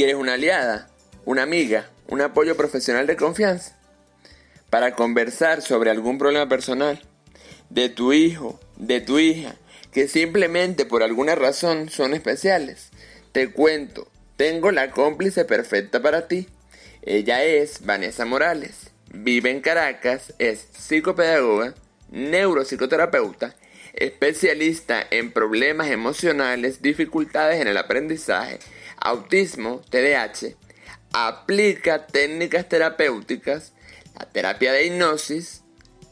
¿Quieres una aliada, una amiga, un apoyo profesional de confianza? Para conversar sobre algún problema personal de tu hijo, de tu hija, que simplemente por alguna razón son especiales. Te cuento, tengo la cómplice perfecta para ti. Ella es Vanessa Morales, vive en Caracas, es psicopedagoga, neuropsicoterapeuta, especialista en problemas emocionales, dificultades en el aprendizaje, autismo, TDAH, aplica técnicas terapéuticas, la terapia de hipnosis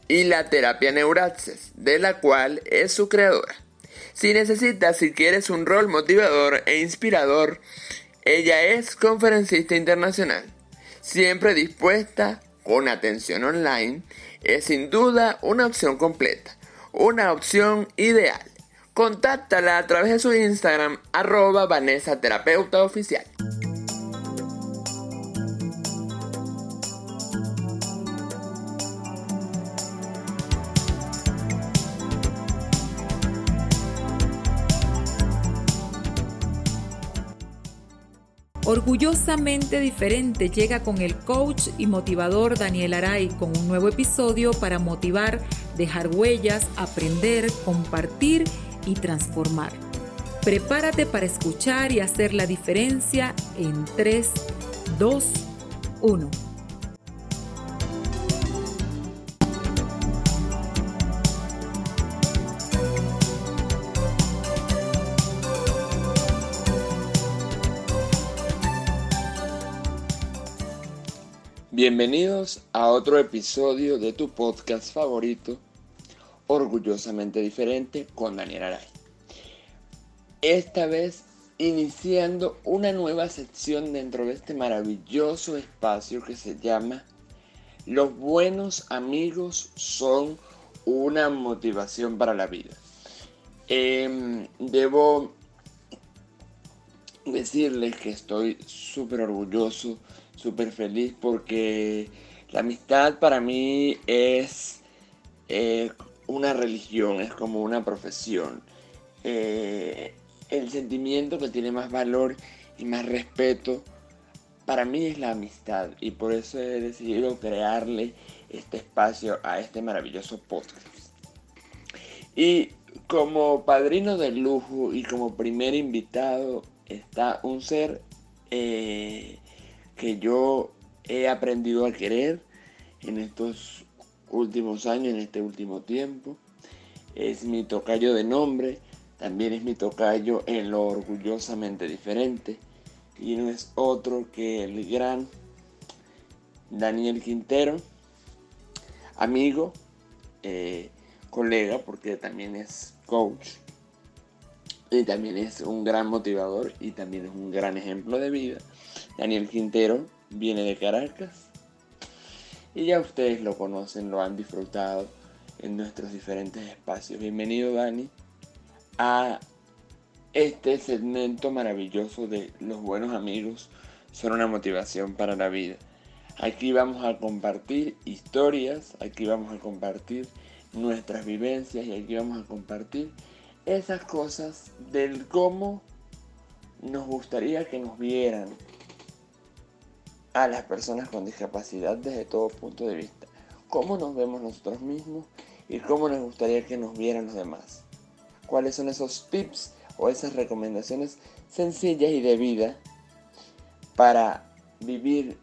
y la terapia neuraxis, de la cual es su creadora. Si necesitas, si quieres un rol motivador e inspirador, ella es conferencista internacional, siempre dispuesta, con atención online, es sin duda una opción completa, una opción ideal. Contáctala a través de su Instagram, arroba Vanessa Terapeuta Oficial. Orgullosamente diferente llega con el coach y motivador Daniel Aray con un nuevo episodio para motivar, dejar huellas, aprender, compartir y transformar. Prepárate para escuchar y hacer la diferencia en 3, 2, 1. Bienvenidos a otro episodio de tu podcast favorito, Orgullosamente Diferente, con Daniel Aray. Esta vez iniciando una nueva sección dentro de este maravilloso espacio que se llama Los buenos amigos son una motivación para la vida. Em, debo decirles que estoy súper orgulloso súper feliz porque la amistad para mí es eh, una religión, es como una profesión. Eh, el sentimiento que tiene más valor y más respeto para mí es la amistad y por eso he decidido crearle este espacio a este maravilloso podcast. Y como padrino de lujo y como primer invitado está un ser eh, que yo he aprendido a querer en estos últimos años, en este último tiempo. Es mi tocayo de nombre, también es mi tocayo en lo orgullosamente diferente. Y no es otro que el gran Daniel Quintero, amigo, eh, colega, porque también es coach. Y también es un gran motivador y también es un gran ejemplo de vida. Daniel Quintero viene de Caracas y ya ustedes lo conocen, lo han disfrutado en nuestros diferentes espacios. Bienvenido Dani a este segmento maravilloso de los buenos amigos son una motivación para la vida. Aquí vamos a compartir historias, aquí vamos a compartir nuestras vivencias y aquí vamos a compartir esas cosas del cómo nos gustaría que nos vieran, a las personas con discapacidad desde todo punto de vista. Cómo nos vemos nosotros mismos y cómo nos gustaría que nos vieran los demás. Cuáles son esos tips o esas recomendaciones sencillas y de vida para vivir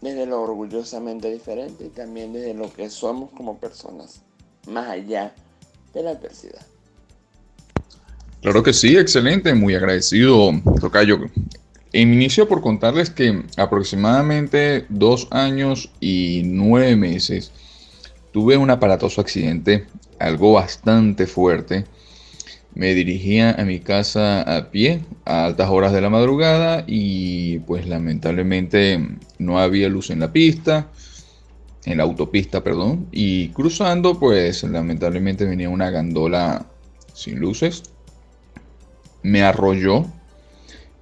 desde lo orgullosamente diferente y también desde lo que somos como personas, más allá de la adversidad. Claro que sí, excelente, muy agradecido, Tocayo, Inicio por contarles que aproximadamente dos años y nueve meses tuve un aparatoso accidente, algo bastante fuerte. Me dirigía a mi casa a pie a altas horas de la madrugada y pues lamentablemente no había luz en la pista, en la autopista, perdón, y cruzando pues lamentablemente venía una gandola sin luces. Me arrolló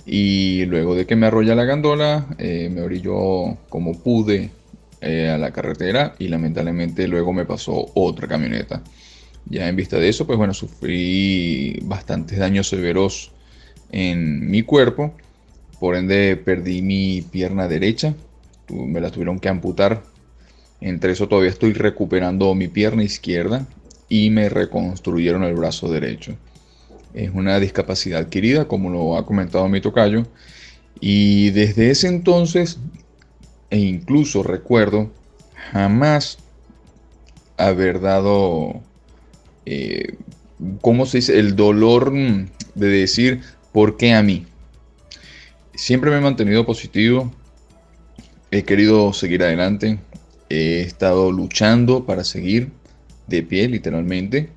y luego de que me arrolla la gandola, eh, me orilló como pude eh, a la carretera y lamentablemente luego me pasó otra camioneta. Ya en vista de eso, pues bueno, sufrí bastantes daños severos en mi cuerpo por ende perdí mi pierna derecha, me la tuvieron que amputar. Entre eso todavía estoy recuperando mi pierna izquierda y me reconstruyeron el brazo derecho. Es una discapacidad adquirida, como lo ha comentado mi tocayo. Y desde ese entonces, e incluso recuerdo, jamás haber dado, eh, ¿cómo se dice? El dolor de decir, ¿por qué a mí? Siempre me he mantenido positivo, he querido seguir adelante, he estado luchando para seguir de pie literalmente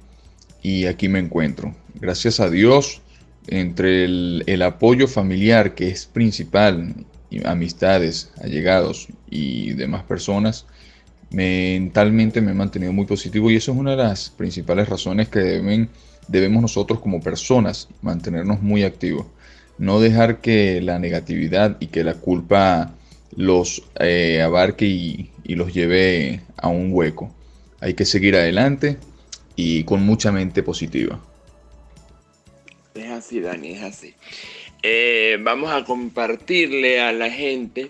y aquí me encuentro. Gracias a Dios, entre el, apoyo familiar que es principal, amistades, allegados y demás personas, mentalmente me he mantenido muy positivo y eso es una de las principales razones que debemos nosotros como personas mantenernos muy activos. No dejar que la negatividad y que la culpa los eh, abarque y, y los lleve a un hueco. Hay que seguir adelante y con mucha mente positiva. Es así, Dani, es así. Eh, vamos a compartirle a la gente,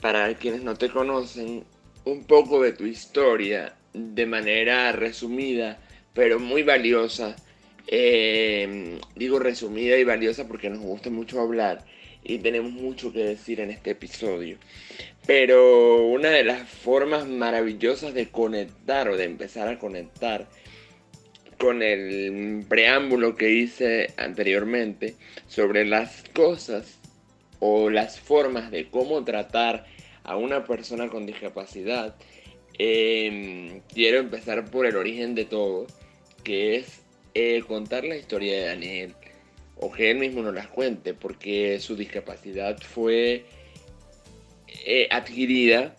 para quienes no te conocen, un poco de tu historia de manera resumida, pero muy valiosa. Eh, digo resumida y valiosa porque nos gusta mucho hablar y tenemos mucho que decir en este episodio. Pero una de las formas maravillosas de conectar o de empezar a conectar con el preámbulo que hice anteriormente sobre las cosas o las formas de cómo tratar a una persona con discapacidad, em, quiero empezar por el origen de todo, que es eh, contar la historia de Daniel o que él mismo nos las cuente, porque su discapacidad fue eh, adquirida,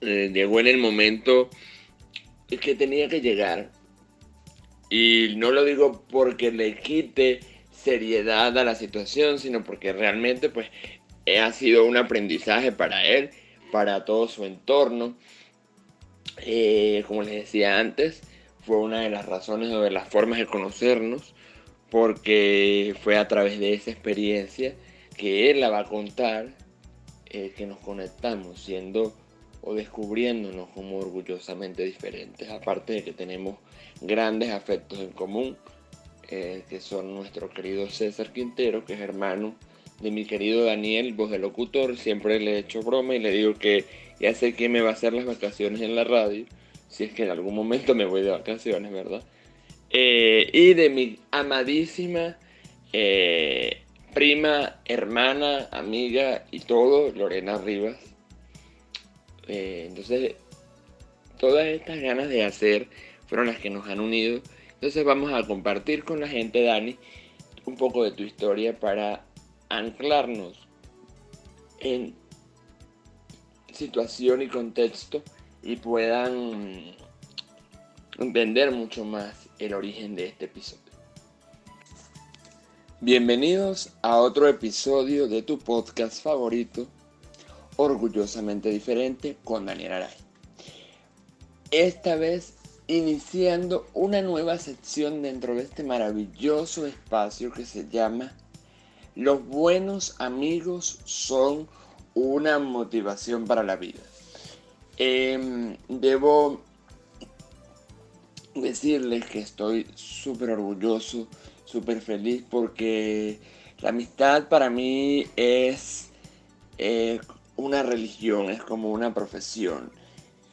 eh, llegó en el momento que tenía que llegar. Y no lo digo porque le quite seriedad a la situación, sino porque realmente pues ha sido un aprendizaje para él, para todo su entorno. Eh, como les decía antes, fue una de las razones o de las formas de conocernos porque fue a través de esa experiencia que él la va a contar eh, que nos conectamos siendo o descubriéndonos como orgullosamente diferentes, aparte de que tenemos grandes afectos en común, eh, que son nuestro querido César Quintero, que es hermano de mi querido Daniel, voz de locutor, siempre le he hecho broma y le digo que ya sé quién me va a hacer las vacaciones en la radio, si es que en algún momento me voy de vacaciones, ¿verdad? Eh, y de mi amadísima eh, prima, hermana, amiga y todo, Lorena Rivas. Entonces, todas estas ganas de hacer fueron las que nos han unido. Entonces vamos a compartir con la gente, Dani, un poco de tu historia para anclarnos en situación y contexto y puedan entender mucho más el origen de este episodio. Bienvenidos a otro episodio de tu podcast favorito, Orgullosamente Diferente, con Daniel Aray. Esta vez iniciando una nueva sección dentro de este maravilloso espacio que se llama Los buenos amigos son una motivación para la vida. Em, debo decirles que estoy súper orgulloso, súper feliz porque la amistad para mí es eh, una religión, es como una profesión.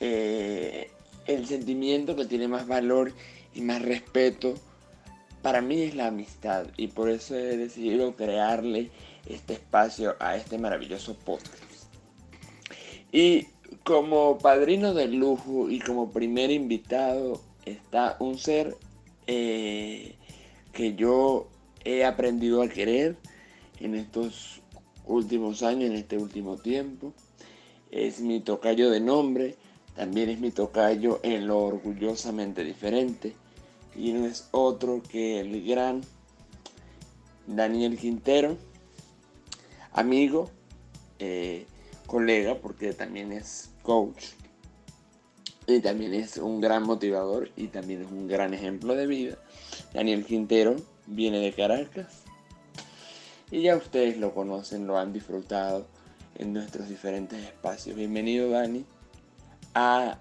Eh, el sentimiento que tiene más valor y más respeto para mí es la amistad y por eso he decidido crearle este espacio a este maravilloso podcast. Y como padrino de lujo y como primer invitado está un ser eh, que yo he aprendido a querer en estos últimos años, en este último tiempo. Es mi tocayo de nombre, también es mi tocayo en lo orgullosamente diferente. Y no es otro que el gran Daniel Quintero, amigo, eh, colega, porque también es coach y también es un gran motivador y también es un gran ejemplo de vida. Daniel Quintero viene de Caracas y ya ustedes lo conocen, lo han disfrutado en nuestros diferentes espacios. Bienvenido Dani a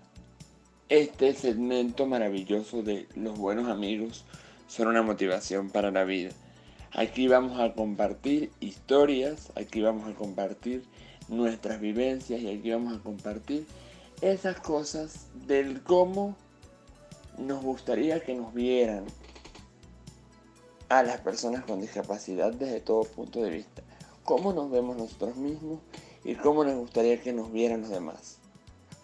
este segmento maravilloso de los buenos amigos son una motivación para la vida. Aquí vamos a compartir historias, aquí vamos a compartir nuestras vivencias y aquí vamos a compartir esas cosas del cómo nos gustaría que nos vieran a las personas con discapacidad desde todo punto de vista. Cómo nos vemos nosotros mismos y cómo nos gustaría que nos vieran los demás.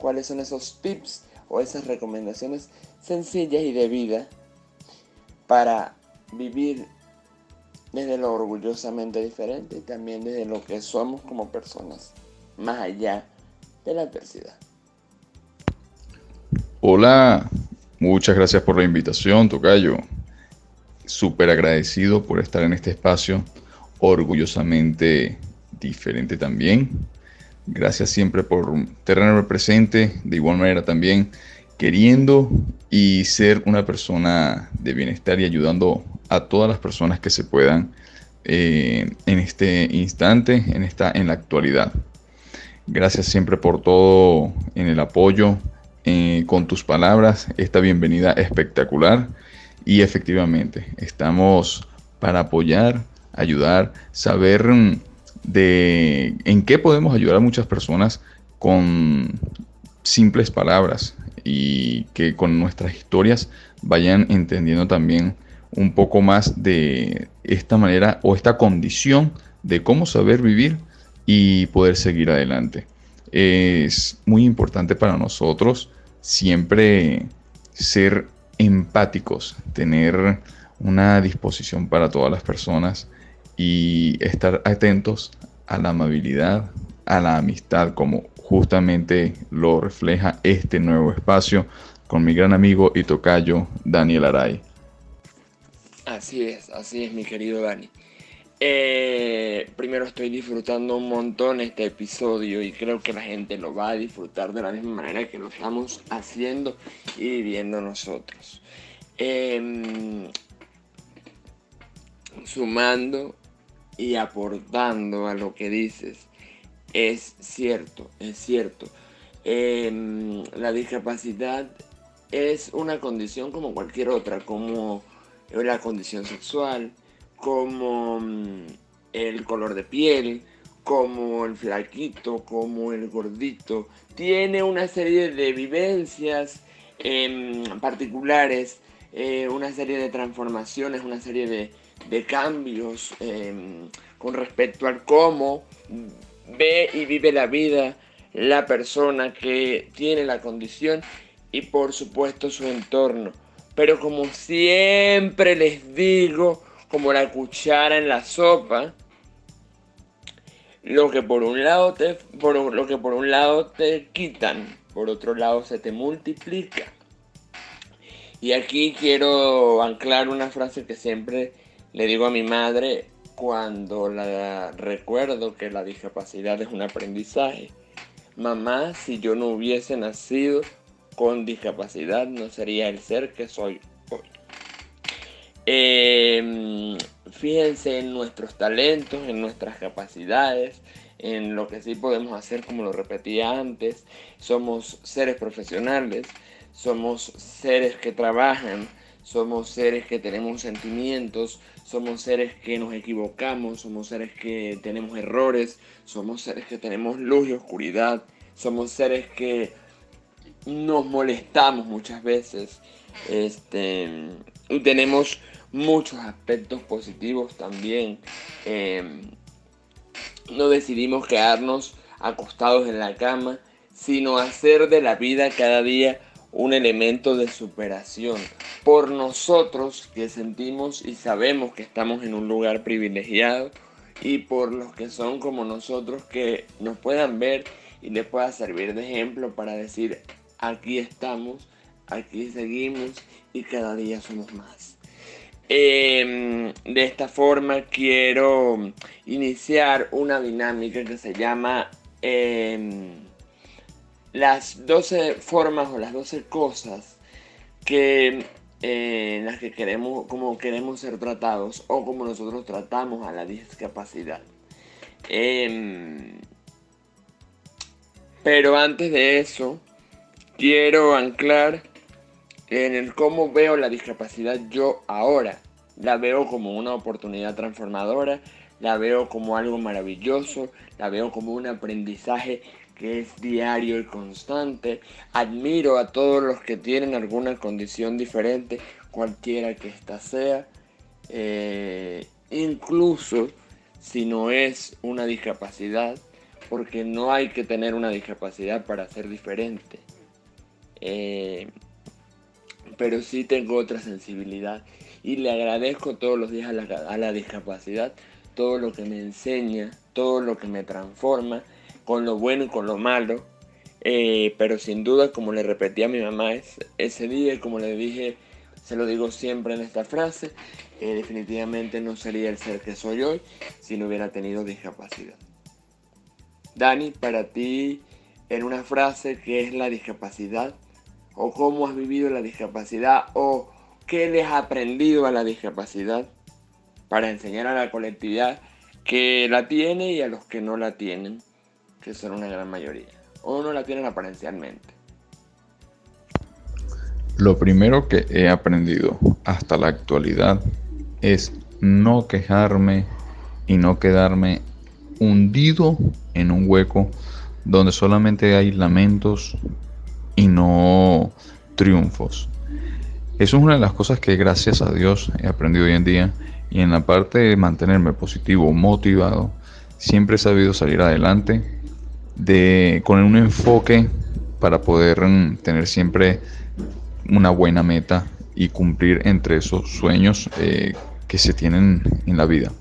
Cuáles son esos tips o esas recomendaciones sencillas y de vida para vivir desde lo orgullosamente diferente y también desde lo que somos como personas, más allá de la adversidad. Hola, muchas gracias por la invitación, Tocayo. Súper agradecido por estar en este espacio, orgullosamente diferente también. Gracias siempre por tenerme presente, de igual manera también queriendo y ser una persona de bienestar y ayudando a todas las personas que se puedan eh, en este instante, en, esta, en la actualidad. Gracias siempre por todo en el apoyo, eh, con tus palabras, esta bienvenida espectacular. Y efectivamente, estamos para apoyar, ayudar, saber mm, de en qué podemos ayudar a muchas personas con simples palabras y que con nuestras historias vayan entendiendo también un poco más de esta manera o esta condición de cómo saber vivir y poder seguir adelante. Es muy importante para nosotros siempre ser empáticos, tener una disposición para todas las personas y estar atentos a la amabilidad, a la amistad, como justamente lo refleja este nuevo espacio con mi gran amigo y tocayo Daniel Aray. Así es, así es mi querido Dani. Eh, primero estoy disfrutando un montón este episodio y creo que la gente lo va a disfrutar de la misma manera que lo estamos haciendo y viviendo nosotros. Em, sumando y aportando a lo que dices, es cierto, es cierto. Em, la discapacidad es una condición como cualquier otra, como la condición sexual, como mm, el color de piel, como el flaquito, como el gordito. Tiene una serie de vivencias em, particulares, eh, una serie de transformaciones, una serie de, de cambios em, con respecto al cómo ve y vive la vida la persona que tiene la condición y por supuesto su entorno. Pero como siempre les digo, como la cuchara en la sopa, lo que por un lado te, por, lo que por un lado te quitan, por otro lado se te multiplica. Y aquí quiero anclar una frase que siempre le digo a mi madre cuando la recuerdo que la discapacidad es un aprendizaje. Mamá, si yo no hubiese nacido con discapacidad, no sería el ser que soy hoy. Em, fíjense en nuestros talentos, en nuestras capacidades, en lo que sí podemos hacer, como lo repetía antes. Somos seres profesionales, somos seres que trabajan, somos seres que tenemos sentimientos, somos seres que nos equivocamos, somos seres que tenemos errores, somos seres que tenemos luz y oscuridad, somos seres que nos molestamos muchas veces este, y tenemos muchos aspectos positivos también. Em, no decidimos quedarnos acostados en la cama, sino hacer de la vida cada día un elemento de superación por nosotros que sentimos y sabemos que estamos en un lugar privilegiado y por los que son como nosotros que nos puedan ver y les pueda servir de ejemplo para decir aquí estamos, aquí seguimos y cada día somos más. Em, de esta forma quiero iniciar una dinámica que se llama em, las 12 formas o las 12 cosas que eh, en las que queremos, como queremos ser tratados o como nosotros tratamos a la discapacidad. Em, pero antes de eso, quiero anclar en el cómo veo la discapacidad yo ahora. La veo como una oportunidad transformadora, la veo como algo maravilloso, la veo como un aprendizaje que es diario y constante. Admiro a todos los que tienen alguna condición diferente, cualquiera que ésta sea. Eh, incluso si no es una discapacidad, porque no hay que tener una discapacidad para ser diferente. Eh, pero sí tengo otra sensibilidad y le agradezco todos los días a la, a la discapacidad, todo lo que me enseña, todo lo que me transforma con lo bueno y con lo malo. Eh, pero sin duda, como le repetí a mi mamá ese, día, como le dije, se lo digo siempre en esta frase, definitivamente no sería el ser que soy hoy si no hubiera tenido discapacidad. Dani, para ti, en una frase, ¿qué es la discapacidad? ¿O cómo has vivido la discapacidad? ¿O qué les ha aprendido a la discapacidad? Para enseñar a la colectividad que la tiene y a los que no la tienen que son una gran mayoría, o no la tienen aparencialmente. Lo primero que he aprendido hasta la actualidad es no quejarme y no quedarme hundido en un hueco donde solamente hay lamentos y no triunfos. Eso es una de las cosas que gracias a Dios he aprendido hoy en día y en la parte de mantenerme positivo, motivado, siempre he sabido salir adelante de, con un enfoque para poder mm, tener siempre una buena meta y cumplir entre esos sueños eh, que se tienen en la vida.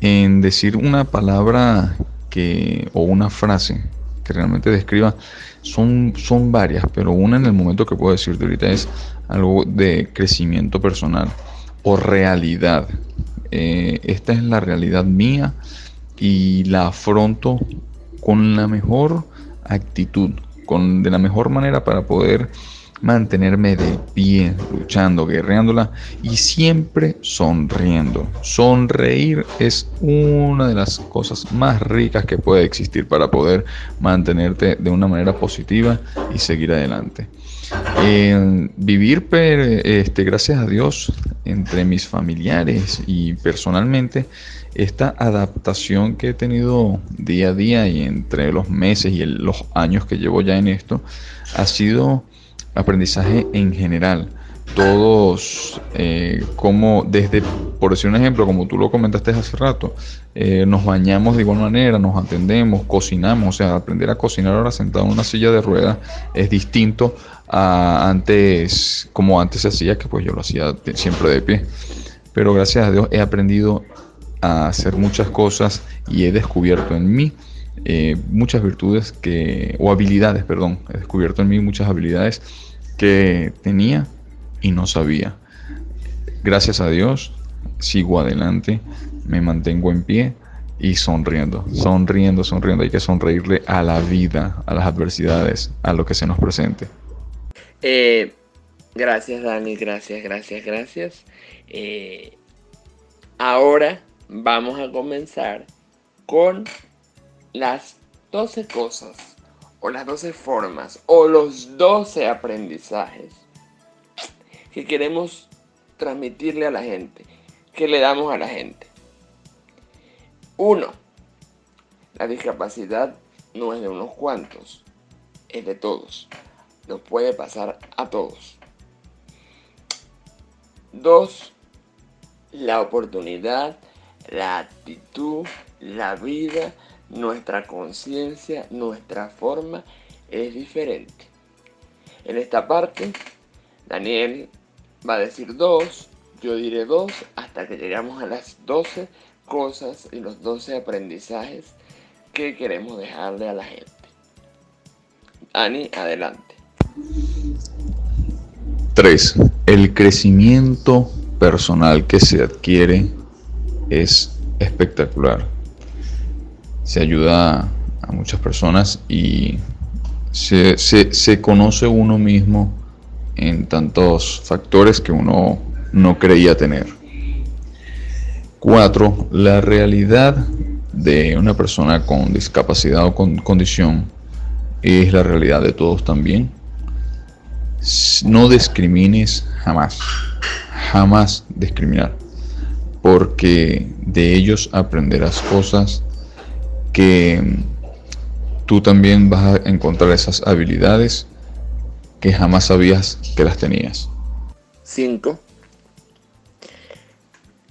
En decir una palabra que, o una frase que realmente describa, son, son varias, pero una en el momento que puedo decirte ahorita es algo de crecimiento personal o realidad. Eh, esta es la realidad mía y la afronto con la mejor actitud, con, de la mejor manera para poder mantenerme de pie, luchando, guerreándola y siempre sonriendo. Sonreír es una de las cosas más ricas que puede existir para poder mantenerte de una manera positiva y seguir adelante. Vivir, este, gracias a Dios, entre mis familiares y personalmente, esta adaptación que he tenido día a día y entre los meses y los años que llevo ya en esto, ha sido aprendizaje en general. Todos, eh, como desde, por decir un ejemplo, como tú lo comentaste hace rato, eh, nos bañamos de igual manera, nos atendemos, cocinamos, o sea, aprender a cocinar ahora sentado en una silla de ruedas es distinto a antes, como antes se hacía, que pues yo lo hacía siempre de pie. Pero gracias a Dios he aprendido a hacer muchas cosas y he descubierto en mí eh, muchas virtudes que, o habilidades, perdón, he descubierto en mí muchas habilidades que tenía y no sabía. Gracias a Dios, sigo adelante, me mantengo en pie y sonriendo, sonriendo, sonriendo. Hay que sonreírle a la vida, a las adversidades, a lo que se nos presente. Eh, gracias Dani, gracias, gracias, gracias. Eh, ahora vamos a comenzar con las 12 cosas o las 12 formas o los 12 aprendizajes que queremos transmitirle a la gente, que le damos a la gente. Uno, la discapacidad no es de unos cuantos, es de todos. Nos puede pasar a todos. Dos, la oportunidad la actitud, la vida, nuestra conciencia, nuestra forma es diferente. En esta parte, Daniel va a decir dos, yo diré dos, hasta que llegamos a las 12 cosas y los 12 aprendizajes que queremos dejarle a la gente. Dani, adelante. 3. El crecimiento personal que se adquiere es espectacular. Se ayuda a muchas personas y se, conoce uno mismo en tantos factores que uno no creía tener. Cuatro, la realidad de una persona con discapacidad o con condición es la realidad de todos también. No discrimines jamás, jamás discriminar, porque de ellos aprenderás cosas que tú también vas a encontrar esas habilidades que jamás sabías que las tenías. 5.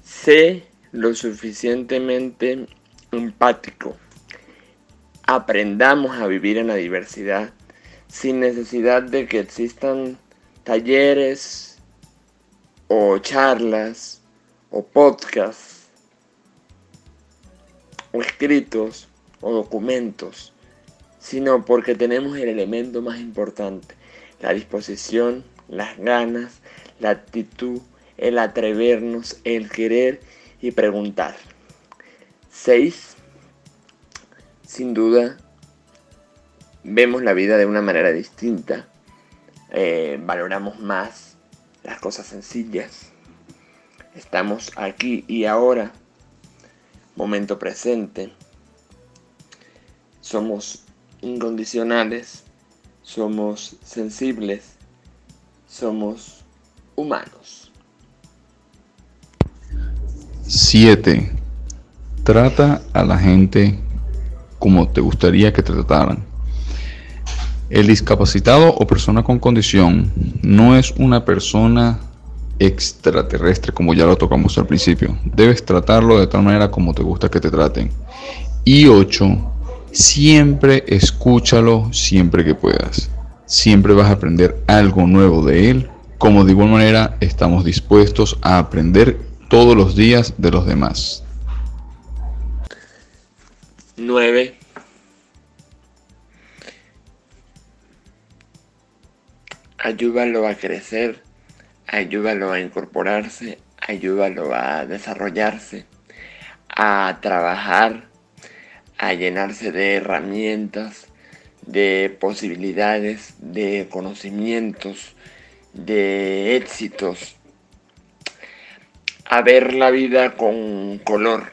Sé lo suficientemente empático. Aprendamos a vivir en la diversidad sin necesidad de que existan talleres o charlas o podcasts o escritos o documentos, sino porque tenemos el elemento más importante, la disposición, las ganas, la actitud, el atrevernos, el querer y preguntar. 6. Sin duda, vemos la vida de una manera distinta, eh, valoramos más las cosas sencillas. Estamos aquí y ahora, momento presente. Somos incondicionales, somos sensibles, somos humanos. 7. Trata a la gente como te gustaría que te trataran. El discapacitado o persona con condición no es una persona extraterrestre como ya lo tocamos al principio. Debes tratarlo de tal manera como te gusta que te traten. Y 8. Siempre escúchalo siempre que puedas. Siempre vas a aprender algo nuevo de él. Como de igual manera estamos dispuestos a aprender todos los días de los demás. 9. Ayúdalo a crecer, ayúdalo a incorporarse, ayúdalo a desarrollarse, a trabajar, a llenarse de herramientas, de posibilidades, de conocimientos, de éxitos, a ver la vida con color,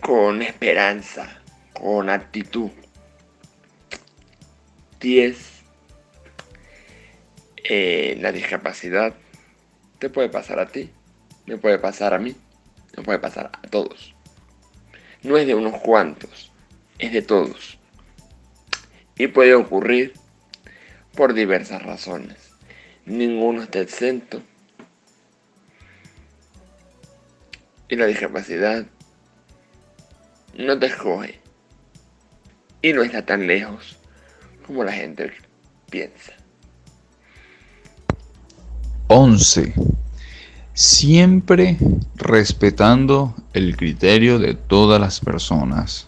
con esperanza, con actitud. 10. Eh, la discapacidad te puede pasar a ti, me puede pasar a mí, me puede pasar a todos. No es de unos cuantos, es de todos. Y puede ocurrir por diversas razones. Ninguno está exento. Y la discapacidad no te escoge. Y no está tan lejos como la gente piensa. 11. Siempre respetando el criterio de todas las personas.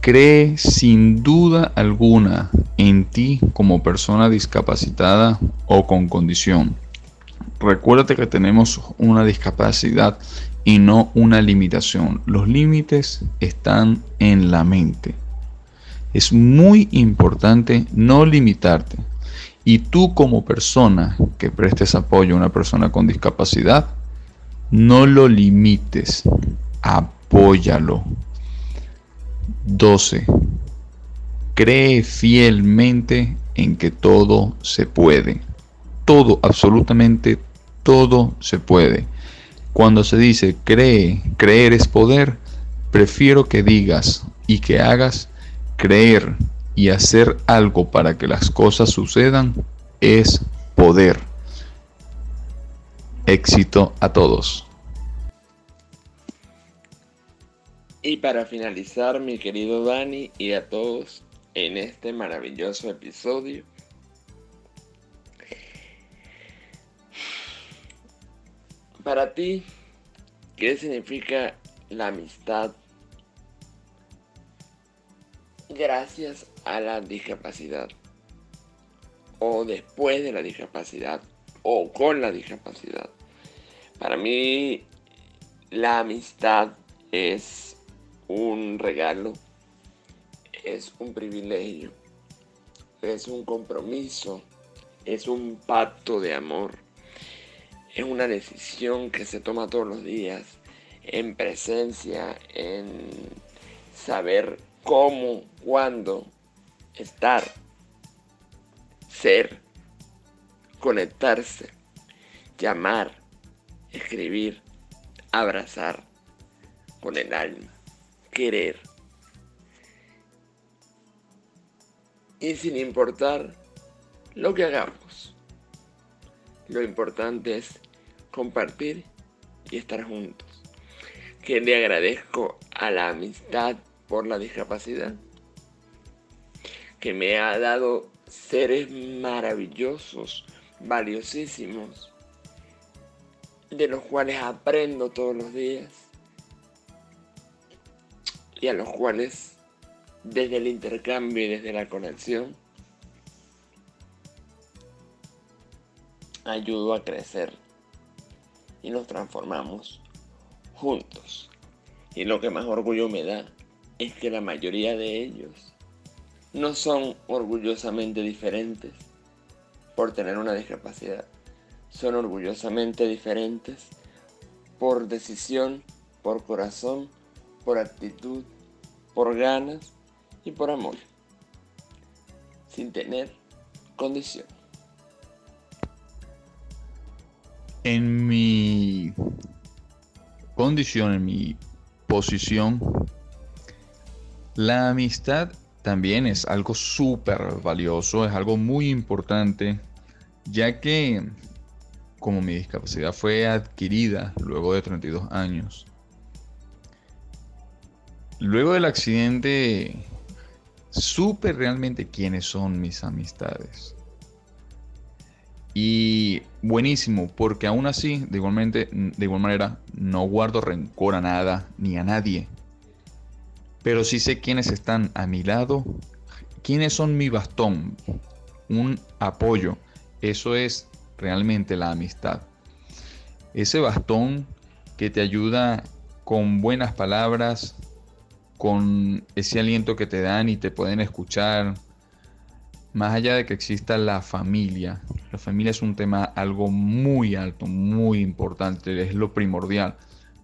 Cree sin duda alguna en ti como persona discapacitada o con condición. Recuérdate que tenemos una discapacidad y no una limitación. Los límites están en la mente. Es muy importante no limitarte. Y tú como persona que prestes apoyo a una persona con discapacidad, no lo limites, apóyalo. 12. Cree fielmente en que todo se puede. Todo, absolutamente todo se puede. Cuando se dice cree, creer es poder, prefiero que digas y que hagas creer y hacer algo para que las cosas sucedan es poder. Éxito a todos. Y para finalizar, mi querido Dani y a todos en este maravilloso episodio, para ti, ¿qué significa la amistad gracias a la discapacidad o después de la discapacidad o con la discapacidad. Para mí la amistad es un regalo, es un privilegio, es un compromiso, es un pacto de amor, es una decisión que se toma todos los días en presencia, en saber cómo, cuándo estar, ser, conectarse, llamar, escribir, abrazar con el alma, querer. Y sin importar lo que hagamos, lo importante es compartir y estar juntos. Que le agradezco a la amistad por la discapacidad, que me ha dado seres maravillosos, valiosísimos, de los cuales aprendo todos los días y a los cuales desde el intercambio y desde la conexión ayudo a crecer y nos transformamos juntos. Y lo que más orgullo me da es que la mayoría de ellos no son orgullosamente diferentes por tener una discapacidad. Son orgullosamente diferentes por decisión, por corazón, por actitud, por ganas y por amor, sin tener condición. En mi condición, en mi posición, la amistad también es algo súper valioso, es algo muy importante, ya que como mi discapacidad fue adquirida luego de 32 años, luego del accidente supe realmente quiénes son mis amistades. Y buenísimo, porque aún así, de, igualmente, de igual manera, no guardo rencor a nada ni a nadie. Pero sí sé quiénes están a mi lado, quiénes son mi bastón, un apoyo. Eso es realmente la amistad. Ese bastón que te ayuda con buenas palabras, con ese aliento que te dan y te pueden escuchar, más allá de que exista la familia, la familia es un tema algo muy alto, muy importante, es lo primordial.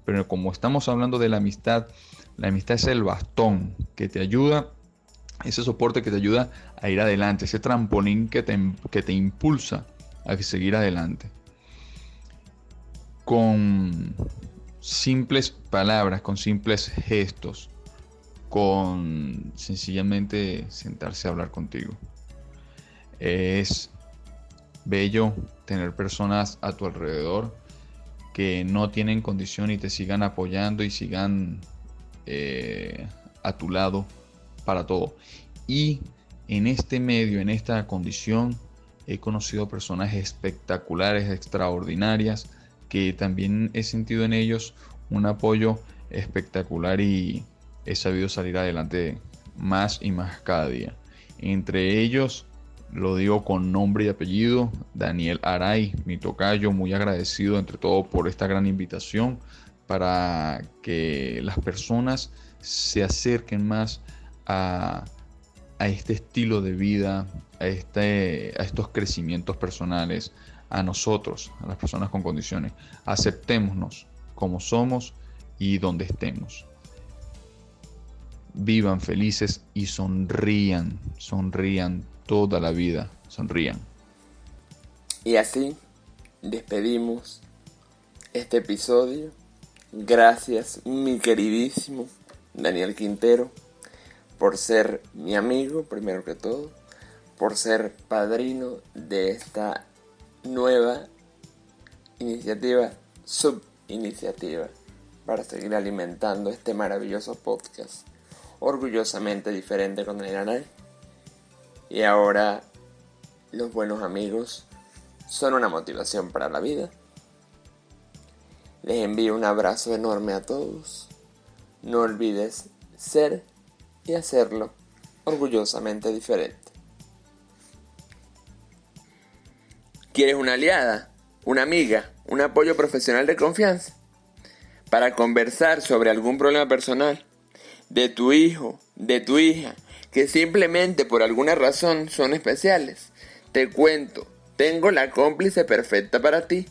Pero como estamos hablando de la amistad, la amistad es el bastón que te ayuda, ese soporte que te ayuda a ir adelante, ese trampolín que te, que te impulsa a seguir adelante. Con simples palabras, con simples gestos, con sencillamente sentarse a hablar contigo. Es bello tener personas a tu alrededor que no tienen condición y te sigan apoyando y sigan eh, a tu lado para todo. Y en este medio, en esta condición, he conocido personas espectaculares, extraordinarias, que también he sentido en ellos un apoyo espectacular y he sabido salir adelante más y más cada día. Entre ellos lo digo con nombre y apellido, Daniel Aray, mi tocayo, muy agradecido entre todo por esta gran invitación para que las personas se acerquen más a, este estilo de vida, a, este, a estos crecimientos personales, a nosotros, a las personas con condiciones. Aceptémonos como somos y donde estemos. Vivan felices y sonrían, sonrían toda la vida sonrían. Y así despedimos este episodio. Gracias, mi queridísimo Daniel Quintero, por ser mi amigo, primero que todo, por ser padrino de esta nueva iniciativa, subiniciativa, para seguir alimentando este maravilloso podcast, orgullosamente diferente con el Anay y ahora los buenos amigos son una motivación para la vida. Les envío un abrazo enorme a todos. No olvides ser y hacerlo orgullosamente diferente. ¿Quieres una aliada, una amiga, un apoyo profesional de confianza? Para conversar sobre algún problema personal de tu hijo, de tu hija, que simplemente por alguna razón son especiales. Te cuento, tengo la cómplice perfecta para ti.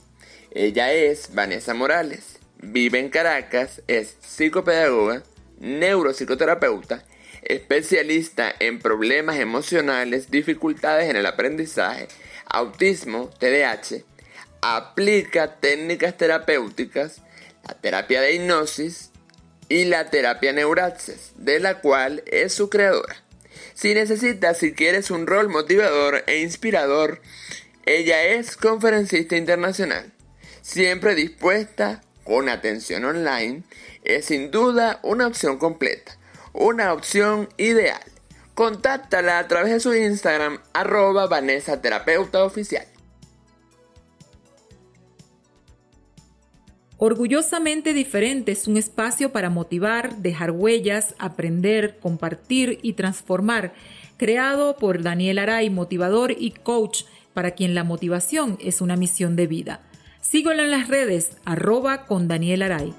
Ella es Vanessa Morales, vive en Caracas, es psicopedagoga, neuropsicoterapeuta, especialista en problemas emocionales, dificultades en el aprendizaje, autismo, TDAH, aplica técnicas terapéuticas, la terapia de hipnosis y la terapia neuraxis, de la cual es su creadora. Si necesitas, si quieres un rol motivador e inspirador, ella es conferencista internacional, siempre dispuesta, con atención online, es sin duda una opción completa, una opción ideal. Contáctala a través de su Instagram, arroba Vanessa. Orgullosamente diferente es un espacio para motivar, dejar huellas, aprender, compartir y transformar, creado por Daniel Aray, motivador y coach, para quien la motivación es una misión de vida. Síguelo en las redes, arroba con Daniel Aray.